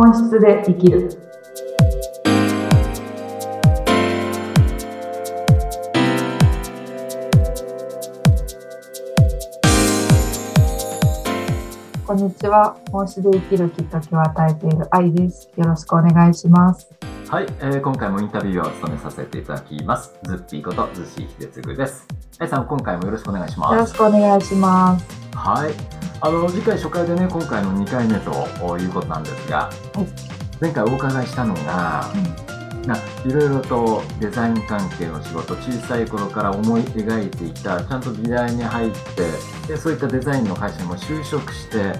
本質で生きる。こんにちは。本質で生きるきっかけを与えている愛です。よろしくお願いします。はい、えー今回もインタビューを務めさせていただきます。ズッピーことズシ秀嗣です。あいさん、今回もよろしくお願いしよます。ろしくお願いします。はい。あの、次回初回でね、今回の2回目ということなんですが、前回お伺いしたのが、ないろいろとデザイン関係の仕事、小さい頃から思い描いていた、ちゃんと美大に入って、でそういったデザインの会社にも就職して、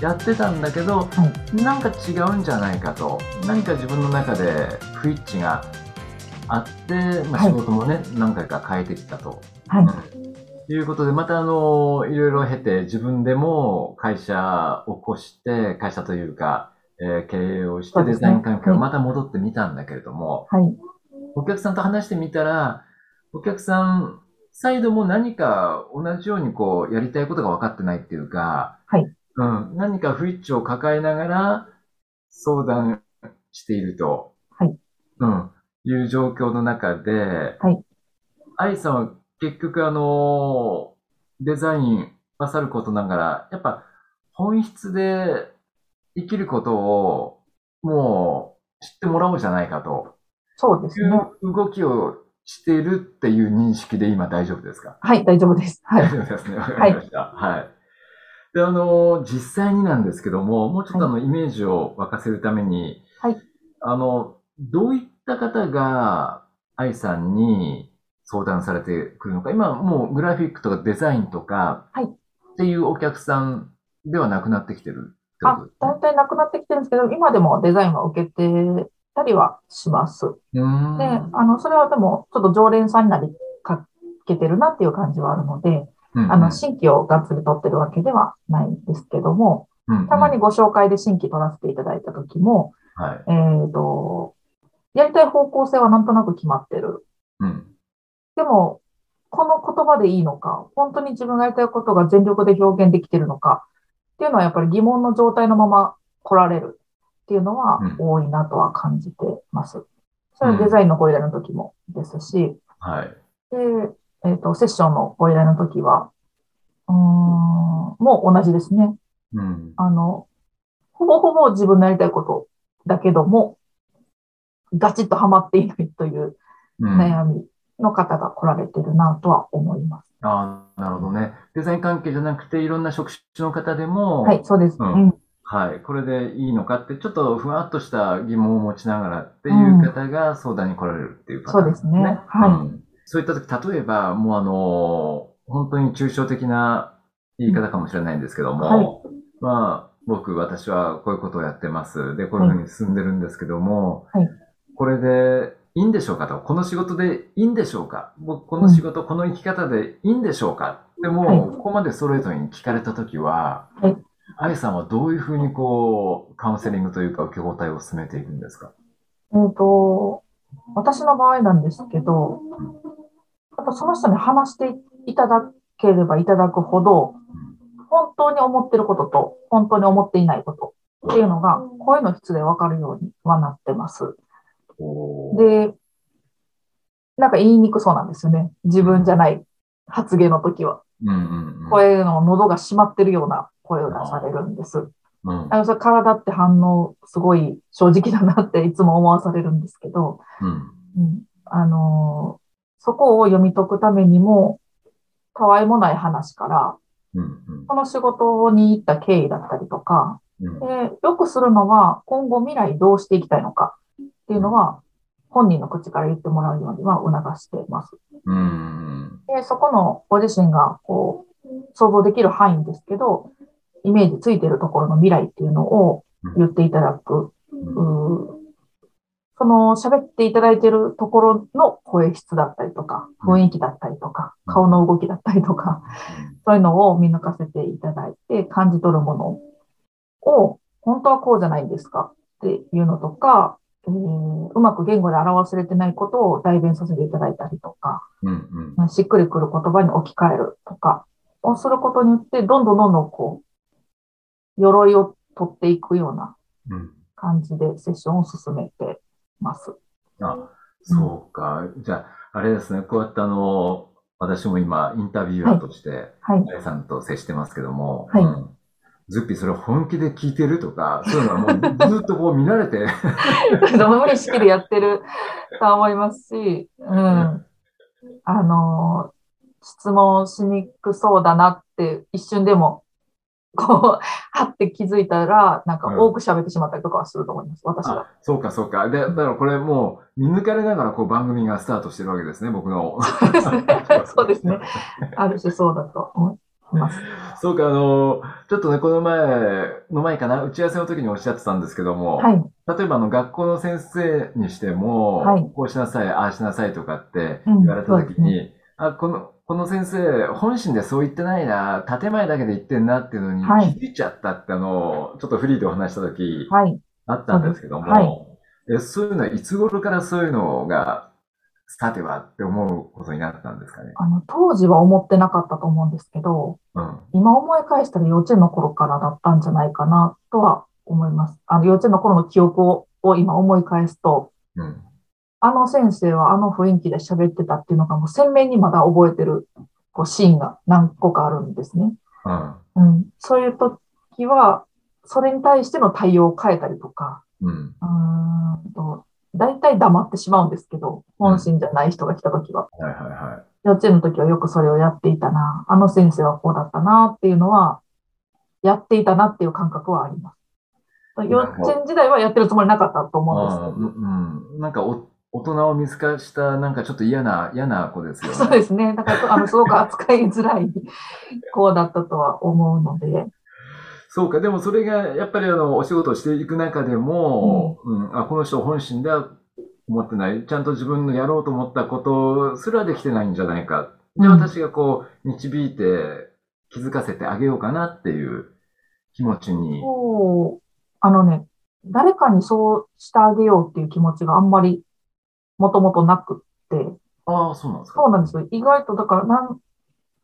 やってたんだけど、なんか違うんじゃないかと、何か自分の中で不一致があって、まあ、はい。仕事もね、何回か変えてきたと。はい。ということで、またあの、いろいろ経て自分でも会社を起こして、会社というか、えー経営をしてデザイン関係をはい。また戻ってみたんだけれども、はい。お客さんと話してみたら、お客さんサイドも何か同じようにこうやりたいことが分かってないっていうか、はい。うん、何か不一致を抱えながら相談していると、はい。うん、いう状況の中で、はい。愛さんは結局あの、デザインなさることながら、やっぱ本質で生きることをもう知ってもらおうじゃないかと。いそうですね。う動きをしているっていう認識で今大丈夫ですか？はい、大丈夫です。はい大。丈夫ですね。わかりました。はい。で、あの、実際になんですけども、もうちょっとあの、イメージを沸かせるために、はい。あの、どういった方が、愛さんに相談されてくるのか、今もうグラフィックとかデザインとか、はいっていうお客さんではなくなってきてるってとです、ね。大体なくなってきてるんですけど、今でもデザインは受けてたりはします。うーん。で、あの、それはでも、ちょっと常連さんになりかけてるなっていう感じはあるので、うんあの、新規をがっつり取ってるわけではないんですけども、うんたまに、ご紹介で新規取らせていただいた時も、はい。えっと、やりたい方向性はなんとなく決まってる。うん。でも、この言葉でいいのか、本当に自分がやりたいことが全力で表現できてるのか、っていうのはやっぱり疑問の状態のまま来られるっていうのはうん多いなとは感じてます。それはデザインのご依頼の時もですし、はい。で、えっ、と、セッションのご依頼の時は、うーん、もう同じですね。うん。あの、ほぼほぼ自分のやりたいことだけども、ガチッとハマっていないといううん悩みの方が来られてるなとは思います。ああ、なるほどね。デザイン関係じゃなくて、いろんな職種の方でも、はい、そうです。ううんん。はい、これでいいのかって、ちょっとふわっとした疑問を持ちながらっていう方が相談に来られるっていうパターンそうですねはいうんそういった時、例えば、もうあの、本当に抽象的な言い方かもしれないんですけども、はいまあ、僕、私はこういうことをやってます。で、こういうふうに進んでるんですけども、はいこれでいいんでしょうかと、この仕事でいいんでしょうか。僕、この仕事、この生き方でいいんでしょうか。でも、はい。ここまでストレートに聞かれた時は、はい。あやさんはどういうふうにこう、カウンセリングというか受け答えを進めていくんですか？えっ、と、私の場合なんですけど、やっぱその人に話していただければいただくほど、本当に思ってることと、本当に思っていないことっていうのが、声の質でわかるようにはなってます。で、なんか言いにくそうなんですよね。自分じゃない発言の時は。声の喉が閉まってるような声を出されるんです。うん。あの、それ体って反応すごい正直だなっていつも思わされるんですけど、うん。うん、あのーそこを読み解くためにも、たわいもない話から、うんうん。この仕事に行った経緯だったりとか、うん。でよくするのは、今後未来どうしていきたいのかっていうのは、本人の口から言ってもらうようには促しています。うん。で、そこのご自身がこう、想像できる範囲ですけど、イメージついてるところの未来っていうのを言っていただく。その喋っていただいてるところの声質だったりとか、うん。雰囲気だったりとか、顔の動きだったりとか、そういうのを見抜かせていただいて感じ取るものを、本当はこうじゃないんですかっていうのとか、えーうまく言語で表されてないことを代弁させていただいたりとか、うんうんしっくりくる言葉に置き換えるとかをすることによって、どんどんどんどんこう、鎧を取っていくようなうん感じでセッションを進めてます。あ、そうか。じゃあ、あれですね、こうやってあの、私も今、インタビュアーとして、はい。さんと接してますけども、はい。うん、ズッピーそれ本気で聞いてるとか、そういうのはもうずっとこう見られて。無理してやってる と思いますし、うん。あの、質問しにくそうだなって一瞬でもこう、はって気づいたら、なんか多く喋ってしまったりとかはすると思います、うん、私は。そうか、そうか。で、だからこれもう、見抜かれながらこう番組がスタートしてるわけですね、僕の。そうですね。そうですね。ある種そうだと思います。そうか、あの、ちょっとね、この前、の前かな、打ち合わせの時におっしゃってたんですけども、はい、例えばあの、学校の先生にしても、はい、こうしなさい、ああしなさいとかって言われた時に、うんあ、この、この先生、本心でそう言ってないな、建前だけで言ってんなっていうのに気づいちゃったってあの、ちょっとフリーでお話したとき、はい、あったんですけども、はい、えそういうのはいつ頃からそういうのが、さてはって思うことになったんですかね。あの、当時は思ってなかったと思うんですけど、うん、今思い返したら幼稚園の頃からだったんじゃないかなとは思います。あの、幼稚園の頃の記憶をを今思い返すと、うん、あの先生はあの雰囲気で喋ってたっていうのがもう鮮明にまだ覚えてるこうシーンが何個かあるんですね。うん、うん、そういう時は、それに対しての対応を変えたりとか、うん、うんと大体黙ってしまうんですけど、本心じゃない人が来た時は。はいはいはい。幼稚園の時はよくそれをやっていたな、あの先生はこうだったなっていうのは、やっていたなっていう感覚はあります。幼稚園時代はやってるつもりなかったと思うんですけど。うん、なんかお大人を見透かした、なんかちょっと嫌な、嫌な子ですよね。そうですね。だから、あの、すごく扱いづらい子だったとは思うので。そうか、でもそれが、やっぱりあの、お仕事をしていく中でも、うん、うん、あ、この人本心では思ってない。ちゃんと自分のやろうと思ったことすらできてないんじゃないか。で、私がこう、導いて気づかせてあげようかなっていう気持ちに。そう。あのね、誰かにそうしてあげようっていう気持ちがあんまりもともとなくって。ああ、そうなんですか。そうなんですよ。意外と、だからなん、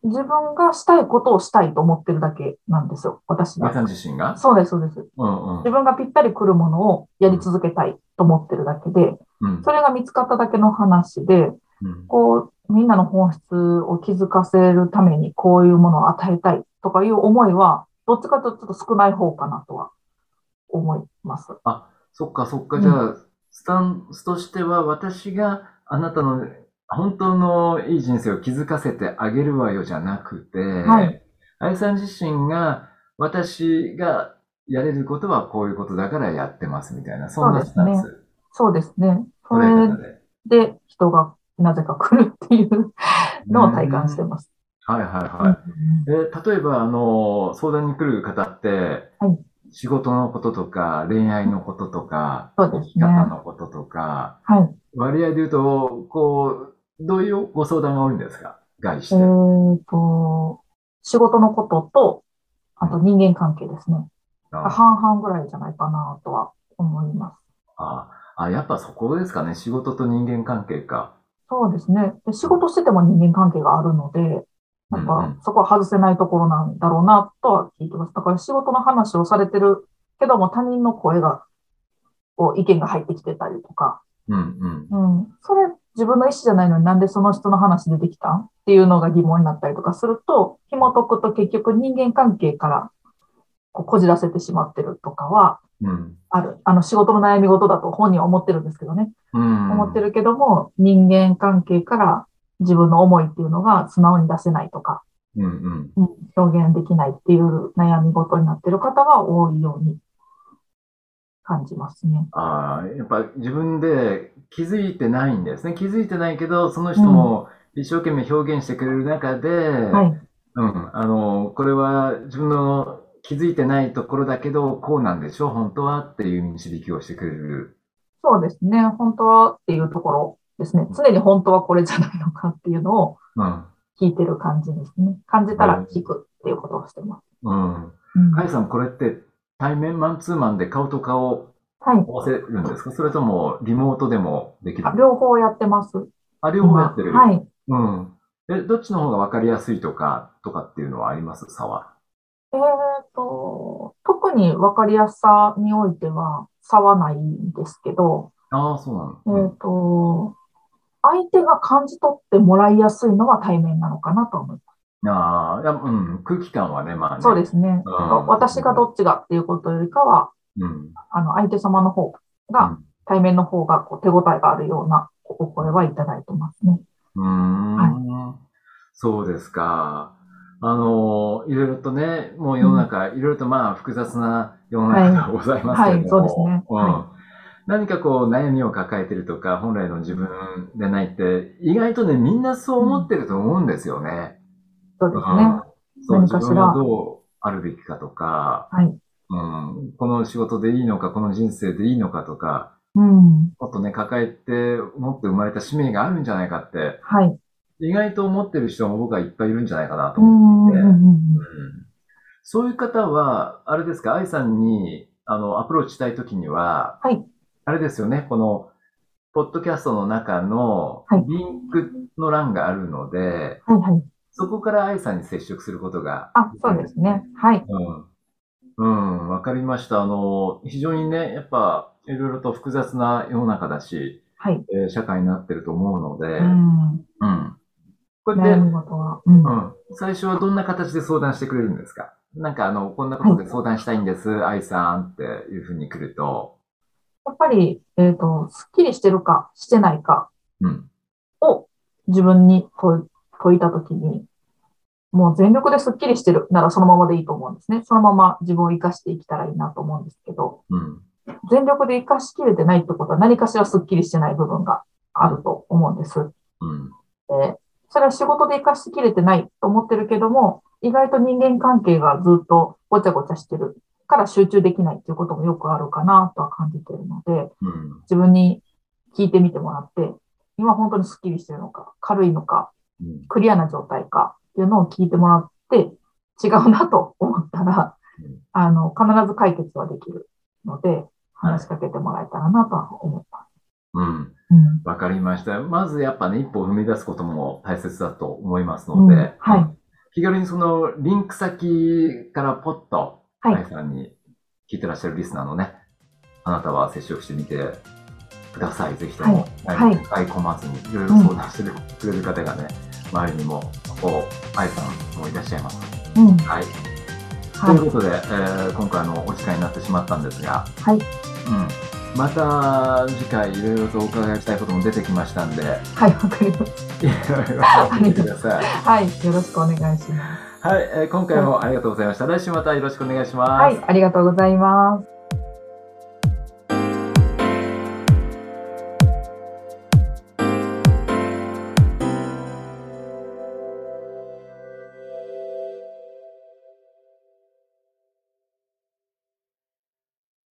自分がしたいことをしたいと思ってるだけなんですよ、私は。さん自身が？そうです、そうです、うんうん。自分がぴったり来るものをやり続けたいと思ってるだけで、うん、それが見つかっただけの話で、うん、こう、みんなの本質を気づかせるためにこういうものを与えたいとかいう思いは、どっちかというとちょっと少ない方かなとは思います。あ、そっかそっか。じゃあ、うんスタンスとしては、私があなたの本当のいい人生を気づかせてあげるわよじゃなくて、はい。愛さん自身が、私がやれることはこういうことだからやってますみたいな、そんなスタンス。そうですね。それで人がなぜか来るっていうのを体感してます。はいはいはい。え例えば、あの、相談に来る方って、はい、仕事のこととか、恋愛のこととか、そうですね。生き方のこととか、はい。割合で言うと、こう、どういうご相談が多いんですか？外して。えっ、と、仕事のことと、あと人間関係ですね。半々ぐらいじゃないかなとは思います。ああ、やっぱそこですかね。仕事と人間関係か。そうですね。で仕事してても人間関係があるので、なんか、そこは外せないところなんだろうなとは聞いてます。だから仕事の話をされてるけども他人の声が、こう意見が入ってきてたりとか。うん、うん。うん。それ自分の意思じゃないのになんでその人の話出てきたんっていうのが疑問になったりとかすると、紐解くと結局人間関係からこうこじらせてしまってるとかは、ある。あの仕事の悩み事だと本人は思ってるんですけどね。うん、思ってるけども、人間関係から自分の思いっていうのが素直に出せないとか、うんうん、表現できないっていう悩み事になってる方が多いように感じますね。ああ、やっぱ自分で気づいてないんですね。気づいてないけど、その人も一生懸命表現してくれる中で、うん、はい。うん、あの、これは自分の気づいてないところだけど、こうなんでしょう、本当はっていう導きをしてくれる。そうですね、本当はっていうところですね。常に本当はこれじゃないのかっていうのを聞いてる感じですね。感じたら聞くっていうことをしてます。うん。カ、う、イ、さん、これって対面マンツーマンで顔と顔合わせるんですか、はい、それともリモートでもできる？両方やってます。あ、両方やってるはい。うん。え、どっちの方がわかりやすいとか、とかっていうのはあります？差は。えっ、ー、と、特にわかりやすさにおいては、差はないんですけど、ああ、そうなの。えっ、と、相手が感じ取ってもらいやすいのは対面なのかなと思いまああ、いや、うん、空気感はね、まあね。す。そうですね。うん私がどっちがっていうことよりかは、うん。あの、相手様の方うが、ん対面の方がこう手応えがあるようなお声はいただいてますね。うーん、そうですか。あの、いろいろとね、もう世の中、いろいろとまあ複雑な世の中がございますけれども、はいそうですねうんは何かこう悩みを抱えてるとか、本来の自分でないって、意外とね、みんなそう思ってると思うんですよね。そうですね。うんそう、何かしら自分はどうあるべきかとか、はい。うん、この仕事でいいのか、この人生でいいのかとか、うん。もっとね、抱えて、もっと生まれた使命があるんじゃないかって、はい。意外と思ってる人も僕はいっぱいいるんじゃないかなとう思って。んうんそういう方は、あれですか、愛さんに、あの、アプローチしたいときには、はい。あれですよね、この、ポッドキャストの中のはいリンクの欄があるので、はいはい。そこから愛さんに接触することが。あ、そうですね。はい。うん。うん、わかりました。あの、非常にね、やっぱ、いろいろと複雑な世の中だし、はい。えー社会になってると思うので、ううん。ん。こうやって、悩み事は。うん。うん。最初はどんな形で相談してくれるんですか？なんかあの、こんなことで相談したいんです、愛さんっていうふうに来ると、やっぱり、えっと、スッキリしてるか、してないかうん。を自分に問い問いたときに、もう全力でスッキリしてるならそのままでいいと思うんですね。そのまま自分を生かしていけたらいいなと思うんですけど、うん。全力で生かしきれてないってことは何かしらスッキリしてない部分があると思うんです。うん。で、それは仕事で生かしきれてないと思ってるけども、意外と人間関係がずっとごちゃごちゃしてるから集中できないっていうこともよくあるかなとは感じているので、うん。自分に聞いてみてもらって、今本当にスッキリしてるのか、軽いのか、うん。クリアな状態かっていうのを聞いてもらって、違うなと思ったらうん、あの、必ず解決はできるので、話しかけてもらえたらなとは思います。うん。うん。わかりました。まずやっぱね、一歩踏み出すことも大切だと思いますうんので、はいうん気軽にそのリンク先からポッと、はい愛さんに聞いてらっしゃるリスナーのね、あなたは接触してみてください。ぜひとも、はい何も使い込まずに、いろいろ相談してくれる方がね、周りにも、こう、愛さんもいらっしゃいます。うん。はい。はいということで、えー今回のお時間になってしまったんですが、はい。うん。また次回いろいろとお伺いしたいことも出てきましたんで、はい、わかりましいろいろ教えてください。た。はい。よろしくお願いします。はい、えー今回もありがとうございました。来週またよろしくお願いします。はい。ありがとうございます。